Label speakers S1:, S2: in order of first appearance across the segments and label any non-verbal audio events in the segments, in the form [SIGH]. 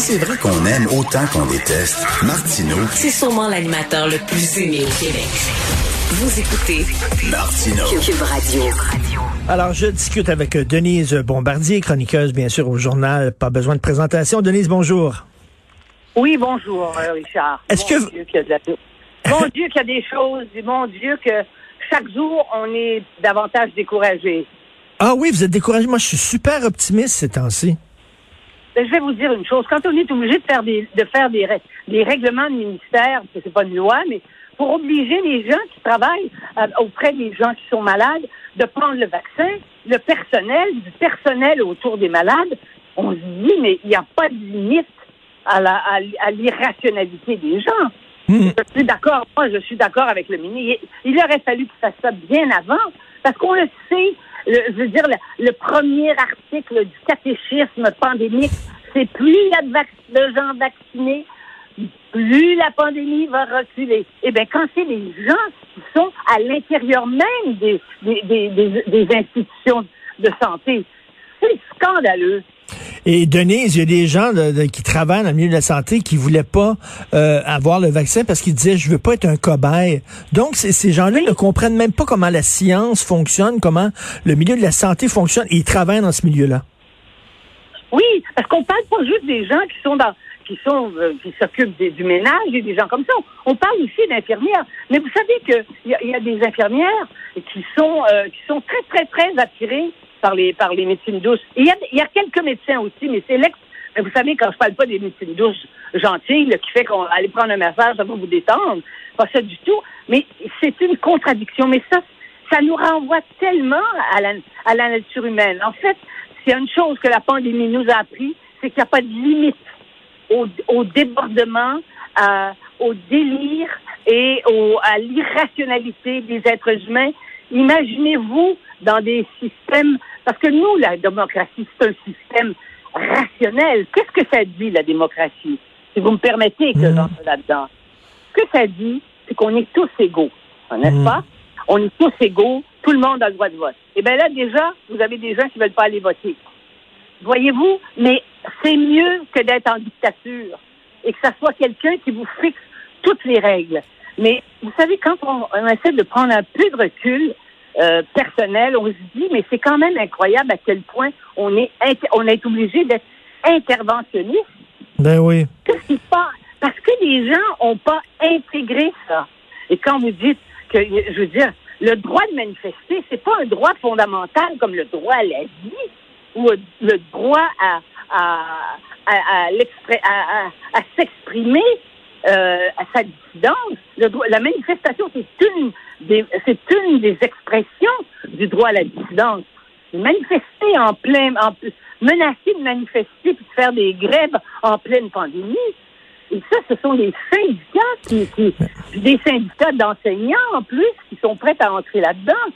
S1: Si c'est vrai qu'on aime autant qu'on déteste, Martineau,
S2: C'est sûrement l'animateur le plus aimé au Québec. Vous écoutez
S1: Martineau.
S2: Cube Radio.
S3: Alors, je discute avec euh, Denise Bombardier, chroniqueuse, bien sûr, au journal. Pas besoin de présentation. Denise, bonjour.
S4: Oui, bonjour, euh, Richard.
S3: Est-ce
S4: Mon
S3: que-
S4: Dieu qu'il y a de la- Mon Dieu qu'il y a des choses, mon Dieu que chaque jour, on est davantage découragé.
S3: Ah oui, vous êtes découragé. Moi, je suis super optimiste ces temps-ci.
S4: Mais je vais vous dire une chose. Quand on est obligé de faire des, de faire des, des règlements de ministère, parce que c'est pas une loi, mais pour obliger les gens qui travaillent euh, auprès des gens qui sont malades de prendre le vaccin, le personnel, du personnel autour des malades, on se dit, mais il n'y a pas de limite à la, à, à l'irrationalité des gens.
S3: Hmm.
S4: Je suis d'accord. Moi, je suis d'accord avec le ministre. Il, il aurait fallu qu'il fasse ça bien avant, parce qu'on le sait. Je veux dire, le, premier article du catéchisme pandémique, c'est plus il y a de, gens vaccinés, plus la pandémie va reculer. Eh bien, quand c'est les gens qui sont à l'intérieur même des, des, des institutions de santé, c'est scandaleux.
S3: Et Denise, il y a des gens de- de- qui travaillent dans le milieu de la santé qui voulaient pas euh, avoir le vaccin parce qu'ils disaient je veux pas être un cobaye. Donc ces gens-là ne comprennent même pas comment la science fonctionne, comment le milieu de la santé fonctionne. Et ils travaillent dans ce milieu-là.
S4: Oui, parce qu'on parle pas juste des gens qui sont dans qui sont euh, qui s'occupent des- du ménage et des gens comme ça. On parle aussi d'infirmières. Mais vous savez que il y, a- il y a des infirmières qui sont euh, qui sont très très très attirées par les par les médecines douces. Il y a, il y a quelques médecins aussi, mais c'est l'ex. Vous savez quand je parle pas des médecines douces gentilles qui fait qu'on va aller prendre un massage, ça va vous détendre, pas ça du tout. Mais c'est une contradiction. Mais ça ça nous renvoie tellement à la, à la nature humaine. En fait, s'il y a une chose que la pandémie nous a appris, c'est qu'il n'y a pas de limite au, au débordement, au délire et à l'irrationalité des êtres humains. Imaginez-vous dans des systèmes, parce que nous, la démocratie, c'est un système rationnel. Qu'est-ce que ça dit, la démocratie? Si vous me permettez que j'entre là-dedans? Ce que ça dit, c'est qu'on est tous égaux, n'est-ce
S3: Mhm.
S4: pas? On est tous égaux, tout le monde a le droit de vote. Et bien là, déjà, vous avez des gens qui veulent pas aller voter. Voyez-vous, mais c'est mieux que d'être en dictature et que ça soit quelqu'un qui vous fixe toutes les règles. Mais vous savez, quand on, on essaie de prendre un peu de recul euh, personnel, on se dit, mais c'est quand même incroyable à quel point on est, on est obligé d'être interventionniste.
S3: Ben oui.
S4: Parce que les gens n'ont pas intégré ça. Et quand vous dites que, je veux dire, le droit de manifester, c'est pas un droit fondamental comme le droit à la vie ou le droit à, à, à, s'exprimer euh, à sa dissidence. Le droit, la manifestation, c'est des, c'est une des expressions du droit à la dissidence. Manifester en plein, en, menacer de manifester puis de faire des grèves en pleine pandémie. Et ça, ce sont les syndicats qui, qui des syndicats d'enseignants en plus qui sont prêts à entrer là-dedans.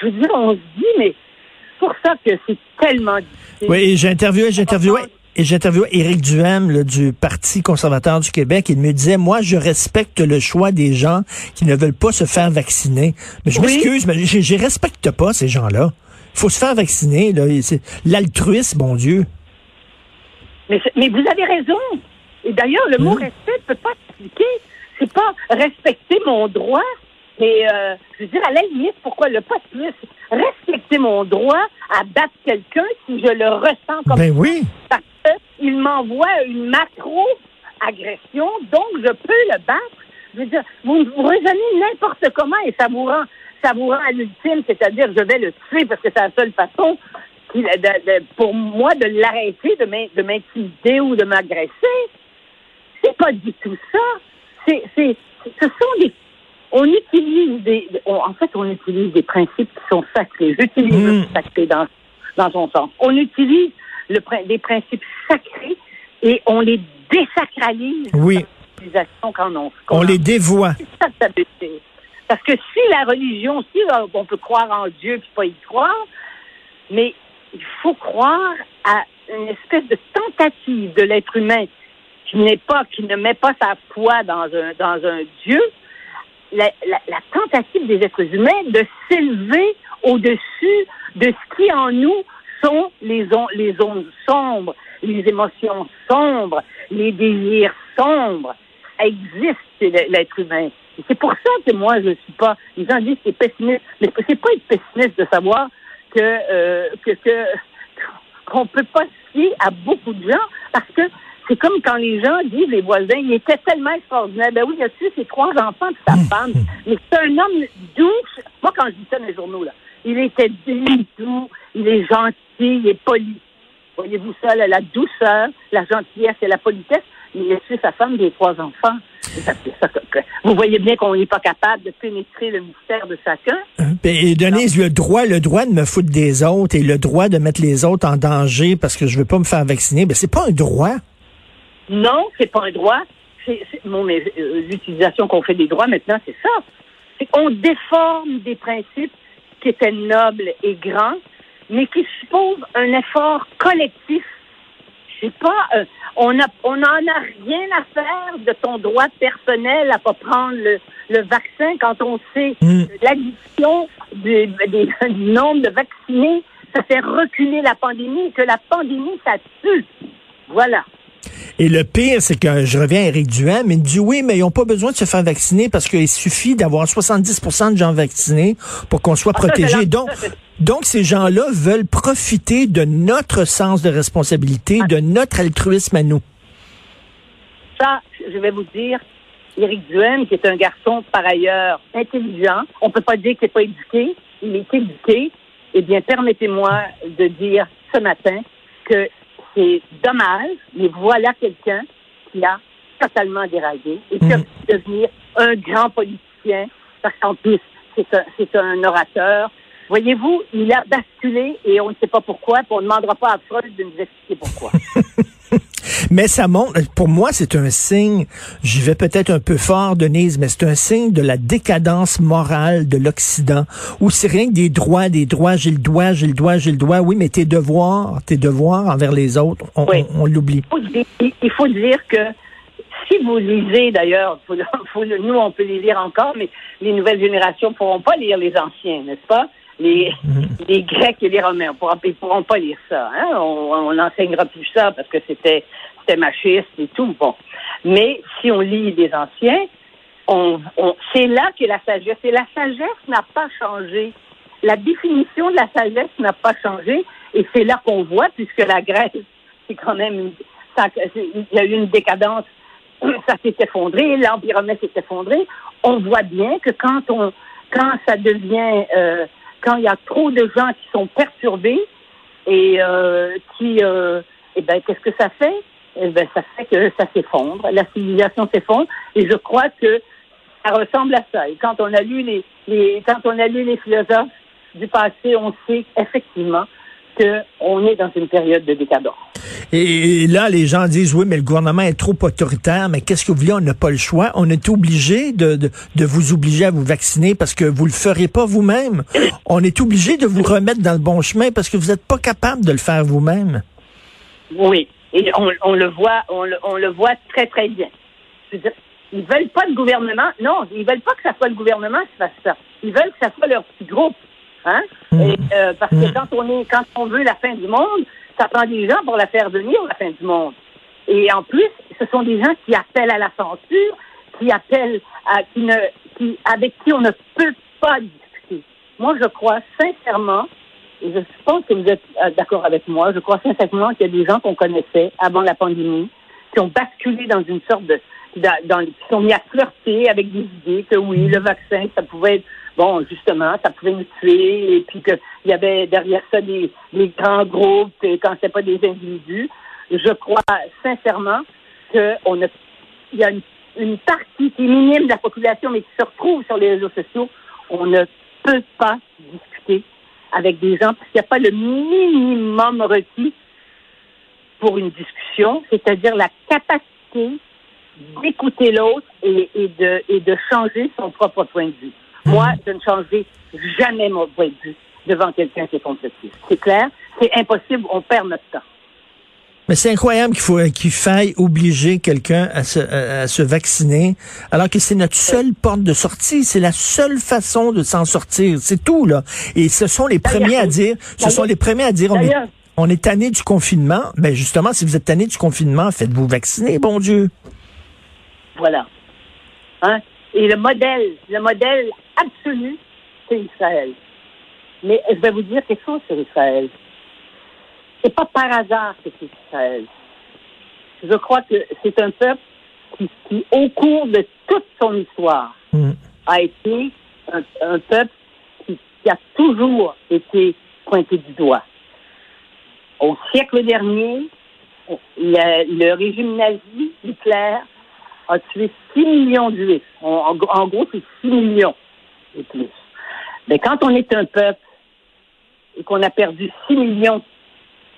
S4: Je veux dire, on se dit, mais c'est pour ça que c'est tellement difficile.
S3: Oui, et j'ai interviewé, j'ai interviewé, et j'ai interviewé Éric Duhem là, du Parti conservateur du Québec. Il me disait, moi, je respecte le choix des gens qui ne veulent pas se faire vacciner. Mais je
S4: Oui.
S3: m'excuse, mais je, je respecte pas ces gens-là. Il faut se faire vacciner. là. Et c'est L'altruisme, bon Dieu.
S4: Mais, mais vous avez raison. Et d'ailleurs, le mot
S3: Mhm.
S4: respect ne peut pas s'appliquer. C'est pas respecter mon droit, mais euh, je veux dire, à la limite, pourquoi le pas plus? Respecter mon droit à battre quelqu'un si je le ressens comme
S3: Ben oui.
S4: parce qu'il m'envoie une macro-agression, donc je peux le battre. Je veux dire, vous, vous raisonnez n'importe comment et ça vous rend, ça vous rend à l'ultime, c'est-à-dire je vais le tuer parce que c'est la seule façon qu'il- de- de- pour moi de l'arrêter, de m'in- de m'intimider ou de m'agresser. C'est pas du tout ça. C'est, c'est, ce sont des, on utilise des, on- en fait, on utilise des principes qui sont sacrés. J'utilise
S3: Mm.
S4: le sacré dans, dans son sens. On utilise le, des principes sacrés et on les désacralise.
S3: Oui.
S4: Quand on,
S3: on les dévoie.
S4: Ça, ça Parce que si la religion, si euh, on peut croire en Dieu puis pas y croire, mais il faut croire à une espèce de tentative de l'être humain qui n'est pas, qui ne met pas sa foi dans un, dans un Dieu, la, la, la tentative des êtres humains de s'élever au-dessus de ce qui en nous sont les, les ondes sombres, les émotions sombres, les désirs sombres. Existe l'être humain. C'est pour ça que moi, je suis pas. Les gens disent que c'est pessimiste, mais c'est pas être pessimiste de savoir que euh, que qu'on peut pas se fier à beaucoup de gens parce que c'est comme quand les gens disent, les voisins, il était tellement extraordinaire. Ben oui, il a tué ses trois enfants et sa mmh. femme. Mais c'est un homme doux. Moi, quand je dis ça dans les journaux, là, il était doux, il est gentil, il est poli. Voyez-vous ça, la douceur, la gentillesse et la politesse. Mais il a tué sa femme des trois enfants. Vous voyez bien qu'on n'est pas capable de pénétrer le mystère de chacun.
S3: Euh, et Denise, le droit, le droit de me foutre des autres et le droit de mettre les autres en danger parce que je veux pas me faire vacciner, ben c'est pas un droit.
S4: Non, c'est pas un droit. C'est, euh, l'utilisation qu'on fait des droits maintenant, c'est ça. C'est qu'on déforme des principes qui étaient nobles et grands, mais qui supposent un effort collectif. Sais pas, euh, on a, on n'en a rien à faire de ton droit personnel à pas prendre le, le vaccin quand on sait mm. l'addition du, du nombre de vaccinés, ça fait reculer la pandémie, que la pandémie, ça tue. Voilà.
S3: Et le pire, c'est que je reviens à Eric Duhem, mais il dit oui, mais ils n'ont pas besoin de se faire vacciner parce qu'il suffit d'avoir 70% de gens vaccinés pour qu'on soit ah, protégé. Donc, donc, ces gens-là veulent profiter de notre sens de responsabilité, de notre altruisme à nous.
S4: Ça, je vais vous dire, Éric Duhem, qui est un garçon par ailleurs intelligent, on peut pas dire qu'il n'est pas éduqué, il est éduqué. Eh bien, permettez-moi de dire ce matin que c'est dommage, mais voilà quelqu'un qui a totalement déraillé et qui a pu mm. devenir un grand politicien, parce qu'en plus, c'est un, un orateur. Voyez-vous, il a basculé et on ne sait pas pourquoi, puis on ne demandera pas à Freud de nous expliquer pourquoi. [LAUGHS] [LAUGHS]
S3: Mais ça montre, pour moi, c'est un signe, j'y vais peut-être un peu fort, Denise, mais c'est un signe de la décadence morale de l'Occident, où c'est rien que des droits, des droits, j'ai le droit, j'ai le droit, j'ai le droit, oui, mais tes devoirs, tes devoirs envers les autres, on, l'oublie.
S4: Il faut dire que si vous lisez d'ailleurs, nous on peut les lire encore, mais les nouvelles générations ne pourront pas lire les anciens, n'est-ce pas? Les, mm-hmm. les Grecs et les Romains, ils ne pourront pas lire ça. Hein? On n'enseignera plus ça parce que c'était machiste et tout. Bon. Mais si on lit les anciens, on, c'est là que la sagesse. Et la sagesse n'a pas changé. La définition de la sagesse n'a pas changé. Et c'est là qu'on voit, puisque la Grèce, c'est quand même, il y a eu une décadence, ça s'est effondré, l'Empire romain s'est effondré. On voit bien que quand on, quand ça devient, euh, quand il y a trop de gens qui sont perturbés et euh, qui, euh, eh ben, qu'est-ce que ça fait? Eh ben, ça fait que ça s'effondre, la civilisation s'effondre, et je crois que ça ressemble à ça. Et quand on a lu les, les quand on a lu les philosophes du passé, on sait effectivement qu'on est dans une période de décadence.
S3: Et là, les gens disent, oui, mais le gouvernement est trop autoritaire, mais qu'est-ce que vous voulez, on n'a pas le choix. On est obligé de, de, de, vous obliger à vous vacciner parce que vous le ferez pas vous-même. On est obligé de vous remettre dans le bon chemin parce que vous n'êtes pas capable de le faire vous-même.
S4: Oui, et on, le voit, on le, voit très, très bien. Je veux ils veulent pas le gouvernement. Non, ils veulent pas que ça soit le gouvernement qui fasse ça. Ils veulent que ça soit leur petit groupe. Hein? Mmh. Euh, parce que mmh. quand on est, quand on veut la fin du monde, ça prend des gens pour la faire venir la fin du monde. Et en plus, ce sont des gens qui appellent à la censure, qui appellent à, qui ne, qui, avec qui on ne peut pas discuter. Moi, je crois sincèrement je pense que vous êtes euh, d'accord avec moi. Je crois sincèrement qu'il y a des gens qu'on connaissait avant la pandémie qui ont basculé dans une sorte de, dans, qui sont mis à flirter avec des idées que oui, le vaccin, ça pouvait être bon, justement, ça pouvait nous tuer, et puis qu'il y avait derrière ça des, grands groupes, quand c'est pas des individus. Je crois sincèrement qu'on a, il y a une, partie qui est minime de la population, mais qui se retrouve sur les réseaux sociaux. On ne peut pas discuter avec des gens parce qu'il n'y a pas le minimum requis pour une discussion, c'est-à-dire la capacité d'écouter l'autre et, de, et de changer son propre point de vue. Moi, je ne changerai jamais mon point de vue devant quelqu'un qui est complotiste. C'est clair? C'est impossible, on perd notre temps.
S3: Mais c'est incroyable qu'il faut qu'il faille obliger quelqu'un à se, à, se vacciner, alors que c'est notre seule porte de sortie, c'est la seule façon de s'en sortir, c'est tout là. Et ce sont les premiers à dire, ce sont les premiers à dire, on est, on est tanné du confinement. Ben justement, si vous êtes tanné du confinement, faites-vous vacciner, bon Dieu.
S4: Voilà. Hein? Et le modèle, le modèle absolu, c'est Israël. Mais je vais vous dire quelque chose sur Israël. C'est pas par hasard que c'est Israël. Je crois que c'est un peuple qui, qui, au cours de toute son histoire, mm. a été un, un peuple qui, qui, a toujours été pointé du doigt. Au siècle dernier, le, le régime nazi, Hitler, a tué 6 millions de juifs. En, en gros, c'est 6 millions plus. Mais quand on est un peuple et qu'on a perdu 6 millions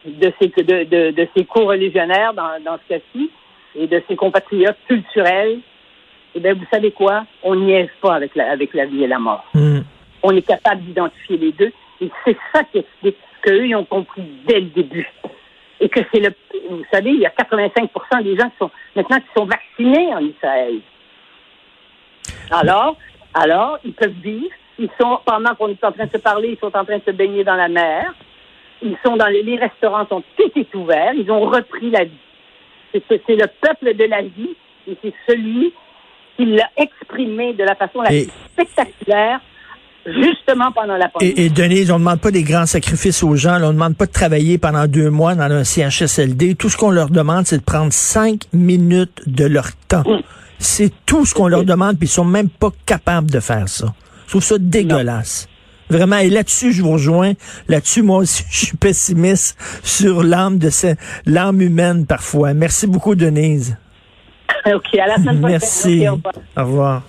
S4: de ses, de, de, de ses co-religionnaires dans, dans ce cas-ci et de ses compatriotes culturels, eh bien, vous savez quoi? On n'y est pas avec la, avec la vie et la mort. Mm. On est capable d'identifier les deux. Et c'est ça qui explique qu'eux, ils ont compris dès le début. Et que c'est le, vous savez, il y a 85 des gens qui sont, maintenant, qui sont vaccinés en Israël. Alors, alors, ils peuvent vivre. Ils sont, pendant qu'on est en train de se parler, ils sont en train de se baigner dans la mer. Ils sont dans les, les restaurants sont tout est ouvert. Ils ont repris la vie. C'est, c'est le peuple de la vie et c'est celui qui l'a exprimé de la façon la plus spectaculaire justement pendant la pandémie.
S3: Et, et Denise, on ne demande pas des grands sacrifices aux gens. on ne demande pas de travailler pendant deux mois dans un CHSLD. Tout ce qu'on leur demande, c'est de prendre cinq minutes de leur temps. C'est tout ce qu'on leur demande, puis ils sont même pas capables de faire ça. Je trouve ça dégueulasse. Vraiment, et là-dessus, je vous rejoins. Là-dessus, moi aussi, [LAUGHS] je suis pessimiste sur l'âme de l'âme humaine parfois. Merci beaucoup, Denise.
S4: OK, à la semaine
S3: prochaine. Merci. au revoir.